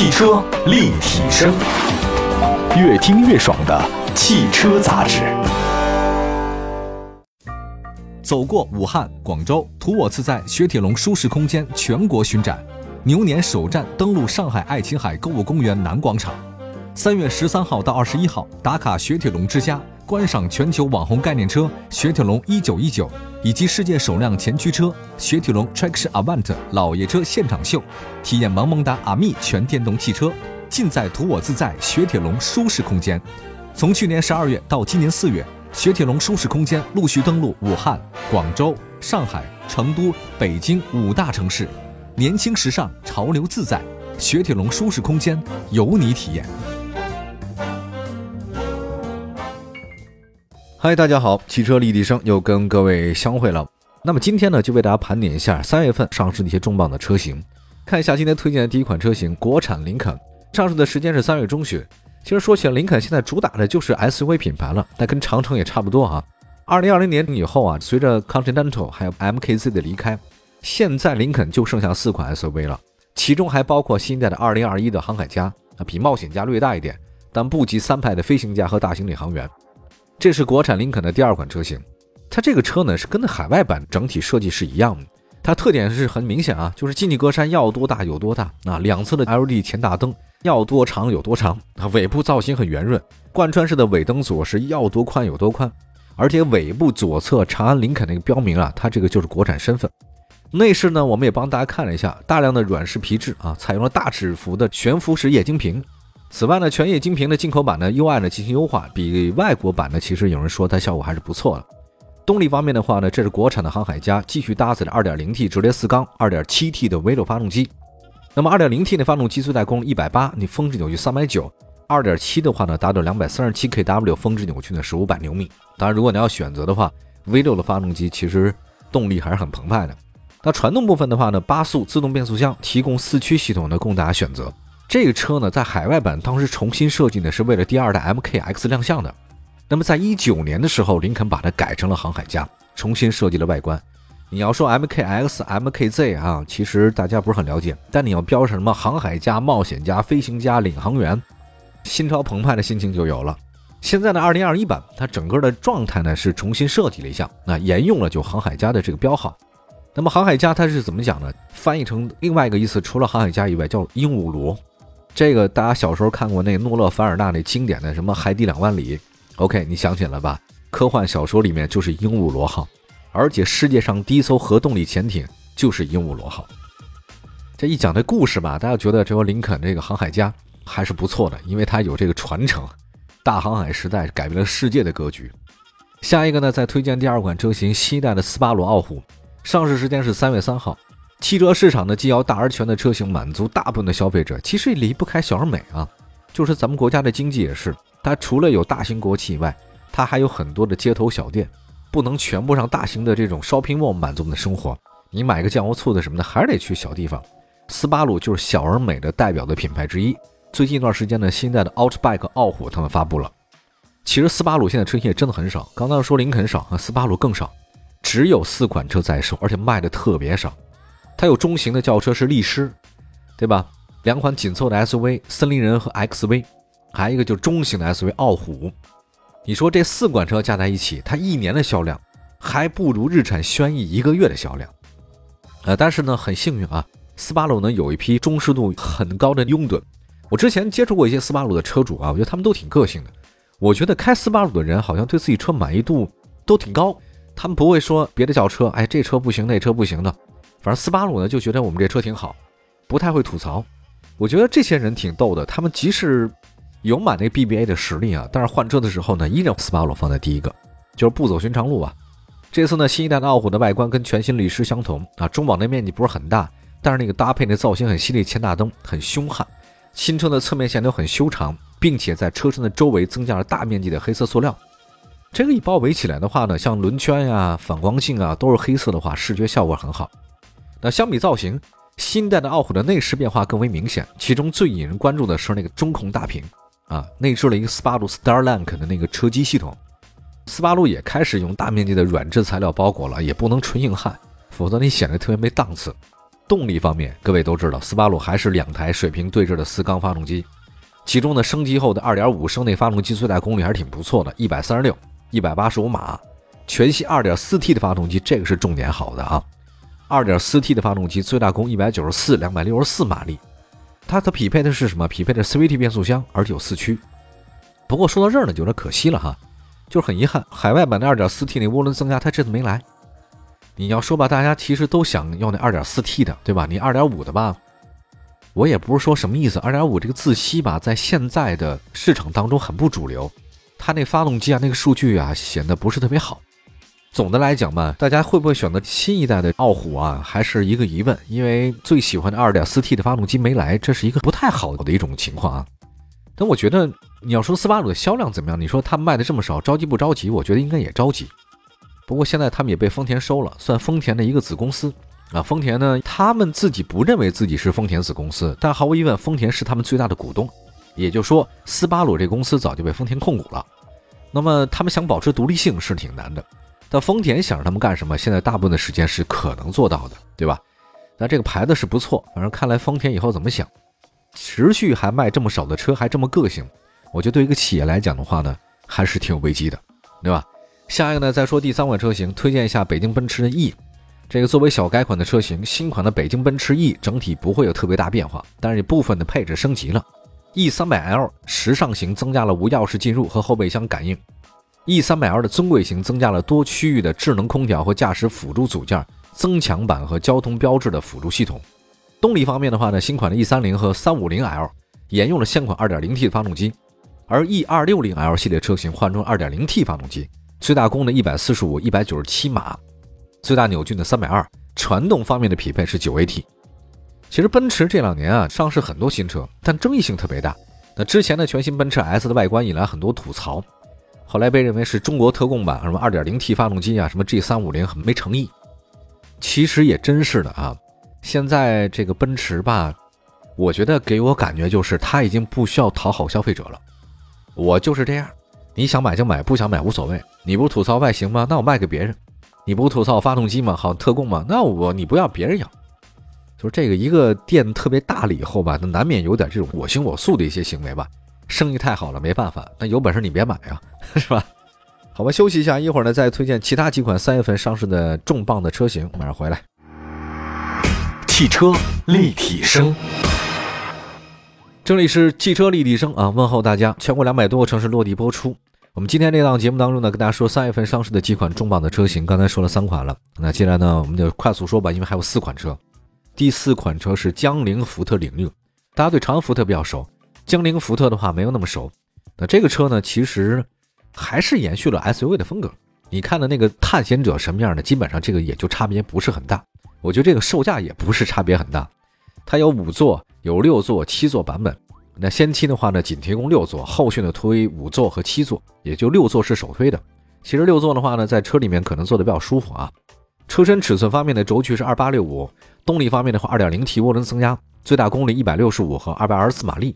汽车立体声，越听越爽的汽车杂志。走过武汉、广州，图我自在雪铁龙舒适空间全国巡展，牛年首站登陆上海爱琴海购物公园南广场。三月十三号到二十一号，打卡雪铁龙之家，观赏全球网红概念车雪铁龙一九一九，以及世界首辆前驱车雪铁龙 Traction Avant 老爷车现场秀，体验萌萌哒阿密全电动汽车，尽在图我自在雪铁龙舒适空间。从去年十二月到今年四月。雪铁龙舒适空间陆续登陆武汉、广州、上海、成都、北京五大城市，年轻时尚，潮流自在，雪铁龙舒适空间由你体验。嗨，大家好，汽车立体声又跟各位相会了。那么今天呢，就为大家盘点一下三月份上市那些重磅的车型。看一下今天推荐的第一款车型，国产林肯，上市的时间是三月中旬。其实说起来，林肯现在主打的就是 SUV 品牌了，但跟长城也差不多啊。二零二零年以后啊，随着 Continental 还有 MKZ 的离开，现在林肯就剩下四款 SUV 了，其中还包括新一代的二零二一的航海家，啊，比冒险家略大一点，但不及三排的飞行家和大型领航员。这是国产林肯的第二款车型，它这个车呢是跟海外版整体设计是一样的，它特点是很明显啊，就是进气格栅要多大有多大啊，两侧的 LED 前大灯。要多长有多长啊！尾部造型很圆润，贯穿式的尾灯组是要多宽有多宽，而且尾部左侧长安林肯那个标明啊，它这个就是国产身份。内饰呢，我们也帮大家看了一下，大量的软式皮质啊，采用了大尺幅的悬浮式液晶屏。此外呢，全液晶屏的进口版呢 UI 呢进行优化，比外国版呢其实有人说它效果还是不错的。动力方面的话呢，这是国产的航海家继续搭载了 2.0T 直列四缸、2.7T 的 V6 发动机。那么 2.0T 的发动机最大功率180，你峰值扭矩 390；2.7 的话呢，达到237 kW，峰值扭矩呢是500牛米。当然，如果你要选择的话，V6 的发动机其实动力还是很澎湃的。那传动部分的话呢，八速自动变速箱提供四驱系统呢供大家选择。这个车呢，在海外版当时重新设计呢，是为了第二代 MKX 亮相的。那么在一九年的时候，林肯把它改成了航海家，重新设计了外观。你要说 MKX、MKZ 啊，其实大家不是很了解。但你要标上什么航海家、冒险家、飞行家、领航员，心潮澎湃的心情就有了。现在的2021版，它整个的状态呢是重新设计了一下，那沿用了就航海家的这个标号。那么航海家它是怎么讲呢？翻译成另外一个意思，除了航海家以外，叫鹦鹉螺。这个大家小时候看过那诺勒凡尔纳那经典的什么海底两万里，OK，你想起来了吧？科幻小说里面就是鹦鹉螺号。而且世界上第一艘核动力潜艇就是鹦鹉螺号。这一讲这故事吧，大家觉得这个林肯这个航海家还是不错的，因为他有这个传承。大航海时代改变了世界的格局。下一个呢，再推荐第二款车型，新一代的斯巴鲁傲虎，上市时间是三月三号。汽车市场呢，既要大而全的车型，满足大部分的消费者，其实离不开小而美啊。就是咱们国家的经济也是，它除了有大型国企以外，它还有很多的街头小店。不能全部让大型的这种 shopping mall 满足我们的生活，你买个酱油醋的什么的，还是得去小地方。斯巴鲁就是小而美的代表的品牌之一。最近一段时间呢，新一代的 Outback 傲虎他们发布了。其实斯巴鲁现在车型也真的很少，刚刚说林肯少，啊，斯巴鲁更少，只有四款车在售，而且卖的特别少。它有中型的轿车是力狮，对吧？两款紧凑的 SUV 森林人和 XV，还有一个就是中型的 SUV 傲虎。你说这四款车加在一起，它一年的销量还不如日产轩逸一个月的销量。呃，但是呢，很幸运啊，斯巴鲁呢有一批忠实度很高的拥趸。我之前接触过一些斯巴鲁的车主啊，我觉得他们都挺个性的。我觉得开斯巴鲁的人好像对自己车满意度都挺高，他们不会说别的轿车，哎，这车不行，那车不行的。反正斯巴鲁呢就觉得我们这车挺好，不太会吐槽。我觉得这些人挺逗的，他们即使。有买那 BBA 的实力啊，但是换车的时候呢，依然斯巴鲁放在第一个，就是不走寻常路啊。这次呢，新一代的傲虎的外观跟全新力狮相同啊，中网的面积不是很大，但是那个搭配那造型很犀利，前大灯很凶悍，新车的侧面线条很修长，并且在车身的周围增加了大面积的黑色塑料。这个一包围起来的话呢，像轮圈呀、反光镜啊都是黑色的话，视觉效果很好。那相比造型，新一代的傲虎的内饰变化更为明显，其中最引人关注的是那个中控大屏。啊，内置了一个斯巴鲁 Starlink 的那个车机系统，斯巴鲁也开始用大面积的软质材料包裹了，也不能纯硬汉，否则你显得特别没档次。动力方面，各位都知道，斯巴鲁还是两台水平对置的四缸发动机，其中呢升级后的2.5升内发动机最大功率还是挺不错的，136、185马。全系 2.4T 的发动机，这个是重点好的啊。2.4T 的发动机最大功194、264马力，它可匹配的是什么？匹配的 CVT 变速箱，而且有四驱。不过说到这儿呢，就有点可惜了哈，就是很遗憾，海外版的 2.4T 那涡轮增压它这次没来。你要说吧，大家其实都想要那 2.4T 的，对吧？你2.5的吧，我也不是说什么意思。2.5这个自吸吧，在现在的市场当中很不主流，它那发动机啊，那个数据啊，显得不是特别好。总的来讲吧，大家会不会选择新一代的傲虎啊？还是一个疑问，因为最喜欢的 2.4T 的发动机没来，这是一个不太好的一种情况啊。但我觉得你要说斯巴鲁的销量怎么样，你说他卖的这么少，着急不着急？我觉得应该也着急。不过现在他们也被丰田收了，算丰田的一个子公司啊。丰田呢，他们自己不认为自己是丰田子公司，但毫无疑问，丰田是他们最大的股东。也就是说，斯巴鲁这公司早就被丰田控股了。那么他们想保持独立性是挺难的。但丰田想让他们干什么？现在大部分的时间是可能做到的，对吧？那这个牌子是不错，反正看来丰田以后怎么想，持续还卖这么少的车，还这么个性，我觉得对一个企业来讲的话呢，还是挺有危机的，对吧？下一个呢，再说第三款车型，推荐一下北京奔驰的 E。这个作为小改款的车型，新款的北京奔驰 E 整体不会有特别大变化，但是部分的配置升级了。E 三百 L 时尚型增加了无钥匙进入和后备箱感应。E 三百 L 的尊贵型增加了多区域的智能空调和驾驶辅助组件、增强版和交通标志的辅助系统。动力方面的话呢，新款的 E 三零和三五零 L 沿用了现款 2.0T 的发动机，而 E 二六零 L 系列车型换装 2.0T 发动机，最大功率145、197马，最大扭矩的320。传动方面的匹配是 9AT。其实奔驰这两年啊上市很多新车，但争议性特别大。那之前的全新奔驰 S 的外观引来很多吐槽。后来被认为是中国特供版，什么 2.0T 发动机啊，什么 G350 很没诚意。其实也真是的啊，现在这个奔驰吧，我觉得给我感觉就是他已经不需要讨好消费者了。我就是这样，你想买就买，不想买无所谓。你不吐槽外形吗？那我卖给别人。你不吐槽发动机吗？好，特供吗？那我你不要别人要。就是这个一个店特别大了以后吧，那难免有点这种我行我素的一些行为吧。生意太好了，没办法。那有本事你别买啊，是吧？好吧，休息一下，一会儿呢再推荐其他几款三月份上市的重磅的车型，马上回来。汽车立体声，这里是汽车立体声啊！问候大家，全国两百多个城市落地播出。我们今天这档节目当中呢，跟大家说三月份上市的几款重磅的车型，刚才说了三款了，那接下来呢，我们就快速说吧，因为还有四款车。第四款车是江铃福特领略，大家对长安福特比较熟。江铃福特的话没有那么熟，那这个车呢，其实还是延续了 SUV 的风格。你看的那个探险者什么样的，基本上这个也就差别不是很大。我觉得这个售价也不是差别很大，它有五座、有六座、七座版本。那先期的话呢，仅提供六座，后续呢推五座和七座，也就六座是首推的。其实六座的话呢，在车里面可能坐的比较舒服啊。车身尺寸方面的轴距是二八六五，动力方面的话，二点零 T 涡轮增压，最大功率一百六十五和二百二十四马力。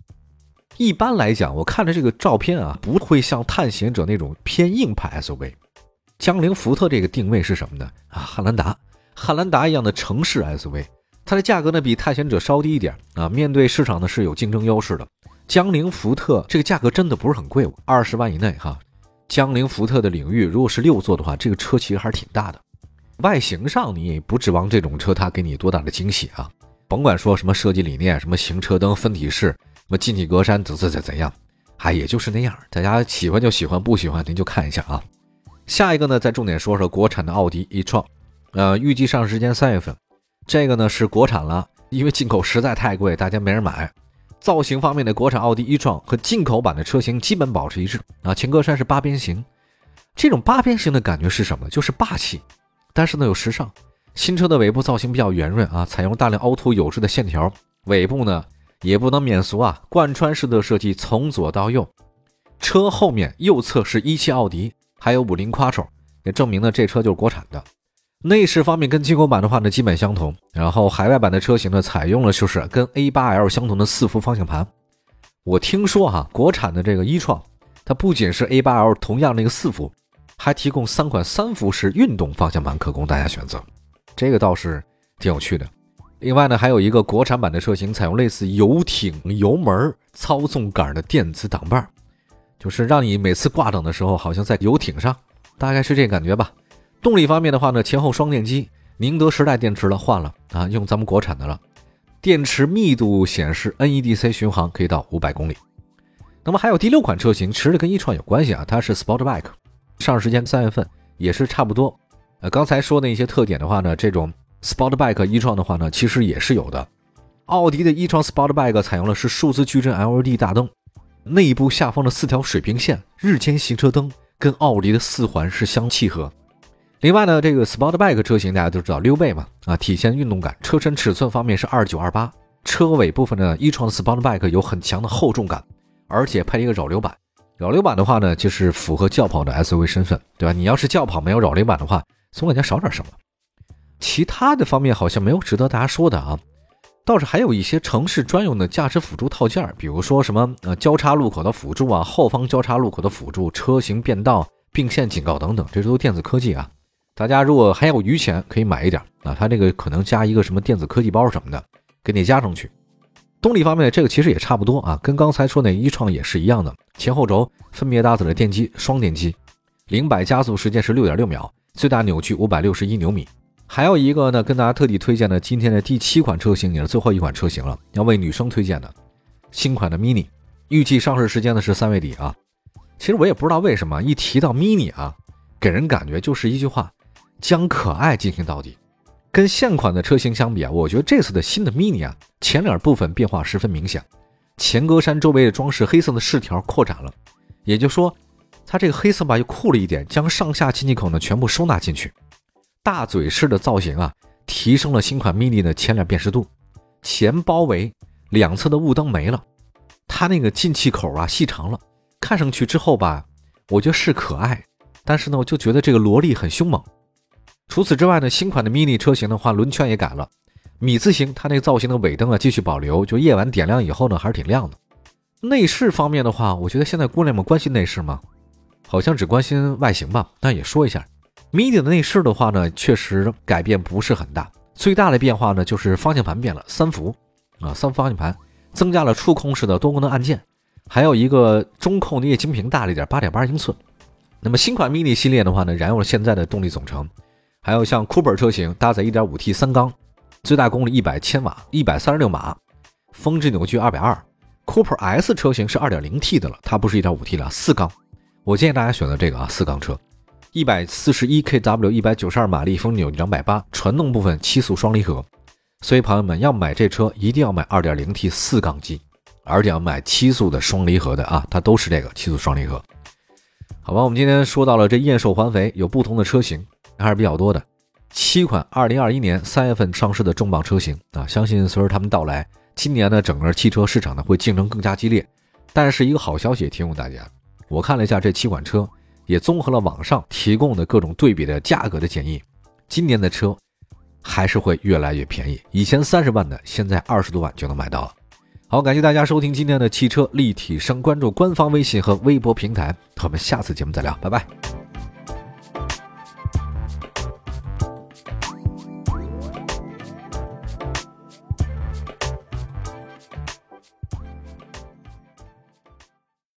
一般来讲，我看着这个照片啊，不会像探险者那种偏硬派 SUV。江铃福特这个定位是什么呢？啊，汉兰达，汉兰达一样的城市 SUV，它的价格呢比探险者稍低一点啊。面对市场呢是有竞争优势的。江铃福特这个价格真的不是很贵，二十万以内哈。江铃福特的领域如果是六座的话，这个车其实还是挺大的。外形上你也不指望这种车它给你多大的惊喜啊。甭管说什么设计理念，什么行车灯分体式。什么进气格栅怎怎怎怎样？哎，也就是那样。大家喜欢就喜欢，不喜欢您就看一下啊。下一个呢，再重点说说国产的奥迪 e-tron，呃，预计上市时间三月份。这个呢是国产了，因为进口实在太贵，大家没人买。造型方面的国产奥迪 E 创和进口版的车型基本保持一致啊。前格栅是八边形，这种八边形的感觉是什么？就是霸气，但是呢又时尚。新车的尾部造型比较圆润啊，采用大量凹凸有致的线条，尾部呢。也不能免俗啊！贯穿式的设计，从左到右，车后面右侧是一汽奥迪，还有五菱 quattro，也证明呢这车就是国产的。内饰方面跟进口版的话呢基本相同，然后海外版的车型呢采用了就是跟 A8L 相同的四幅方向盘。我听说哈，国产的这个一创，它不仅是 A8L 同样的一个四幅，还提供三款三幅式运动方向盘可供大家选择，这个倒是挺有趣的。另外呢，还有一个国产版的车型，采用类似游艇油门操纵杆的电子挡把，就是让你每次挂档的时候，好像在游艇上，大概是这感觉吧。动力方面的话呢，前后双电机，宁德时代电池了换了啊，用咱们国产的了。电池密度显示 NEDC 巡航可以到五百公里。那么还有第六款车型，其实跟一创有关系啊，它是 Sportback，上市时间三月份，也是差不多。呃，刚才说的一些特点的话呢，这种 Sportback 一创的话呢，其实也是有的。奥迪的一创 Sportback 采用的是数字矩阵 LED 大灯，内部下方的四条水平线日间行车灯跟奥迪的四环是相契合。另外呢，这个 Sportback 车型大家都知道溜背嘛，啊，体现运动感。车身尺寸方面是二九二八，车尾部分呢，一创 Sportback 有很强的厚重感，而且配一个扰流板。扰流板的话呢，就是符合轿跑的 SUV 身份，对吧？你要是轿跑没有扰流板的话，总感觉少点什么。其他的方面好像没有值得大家说的啊，倒是还有一些城市专用的驾驶辅助套件，比如说什么呃交叉路口的辅助啊，后方交叉路口的辅助，车行变道、并线警告等等，这都电子科技啊。大家如果还有余钱，可以买一点啊。它这个可能加一个什么电子科技包什么的，给你加上去。动力方面，这个其实也差不多啊，跟刚才说那一创也是一样的。前后轴分别搭载了电机，双电机，零百加速时间是六点六秒，最大扭矩五百六十一牛米。还有一个呢，跟大家特地推荐的今天的第七款车型，也是最后一款车型了，要为女生推荐的新款的 Mini，预计上市时间呢是三月底啊。其实我也不知道为什么一提到 Mini 啊，给人感觉就是一句话。将可爱进行到底，跟现款的车型相比啊，我觉得这次的新的 Mini 啊，前脸部分变化十分明显，前格栅周围的装饰黑色的饰条扩展了，也就是说，它这个黑色吧又酷了一点，将上下进气口呢全部收纳进去，大嘴式的造型啊，提升了新款 Mini 的前脸辨识度，前包围两侧的雾灯没了，它那个进气口啊细长了，看上去之后吧，我觉得是可爱，但是呢，我就觉得这个萝莉很凶猛。除此之外呢，新款的 Mini 车型的话，轮圈也改了，米字形，它那个造型的尾灯啊继续保留，就夜晚点亮以后呢，还是挺亮的。内饰方面的话，我觉得现在姑娘们关心内饰吗？好像只关心外形吧。那也说一下，Mini 的内饰的话呢，确实改变不是很大，最大的变化呢就是方向盘变了，三幅啊，三幅方向盘，增加了触控式的多功能按键，还有一个中控的液晶屏大了一点，八点八英寸。那么新款 Mini 系列的话呢，燃用了现在的动力总成。还有像 Cooper 车型搭载 1.5T 三缸，最大功率100千瓦，136码，峰值扭矩220。Cooper S 车型是 2.0T 的了，它不是 1.5T 了，四缸。我建议大家选择这个啊，四缸车，141 kW，192 马力，峰值扭矩280，传动部分七速双离合。所以朋友们要买这车，一定要买 2.0T 四缸机，而且要买七速的双离合的啊，它都是这个七速双离合。好吧，我们今天说到了这验收环肥有不同的车型。还是比较多的，七款二零二一年三月份上市的重磅车型啊，相信随着他们到来，今年呢整个汽车市场呢会竞争更加激烈。但是一个好消息提供大家，我看了一下这七款车，也综合了网上提供的各种对比的价格的建议，今年的车还是会越来越便宜。以前三十万的，现在二十多万就能买到了。好，感谢大家收听今天的汽车立体声，关注官方微信和微博平台，我们下次节目再聊，拜拜。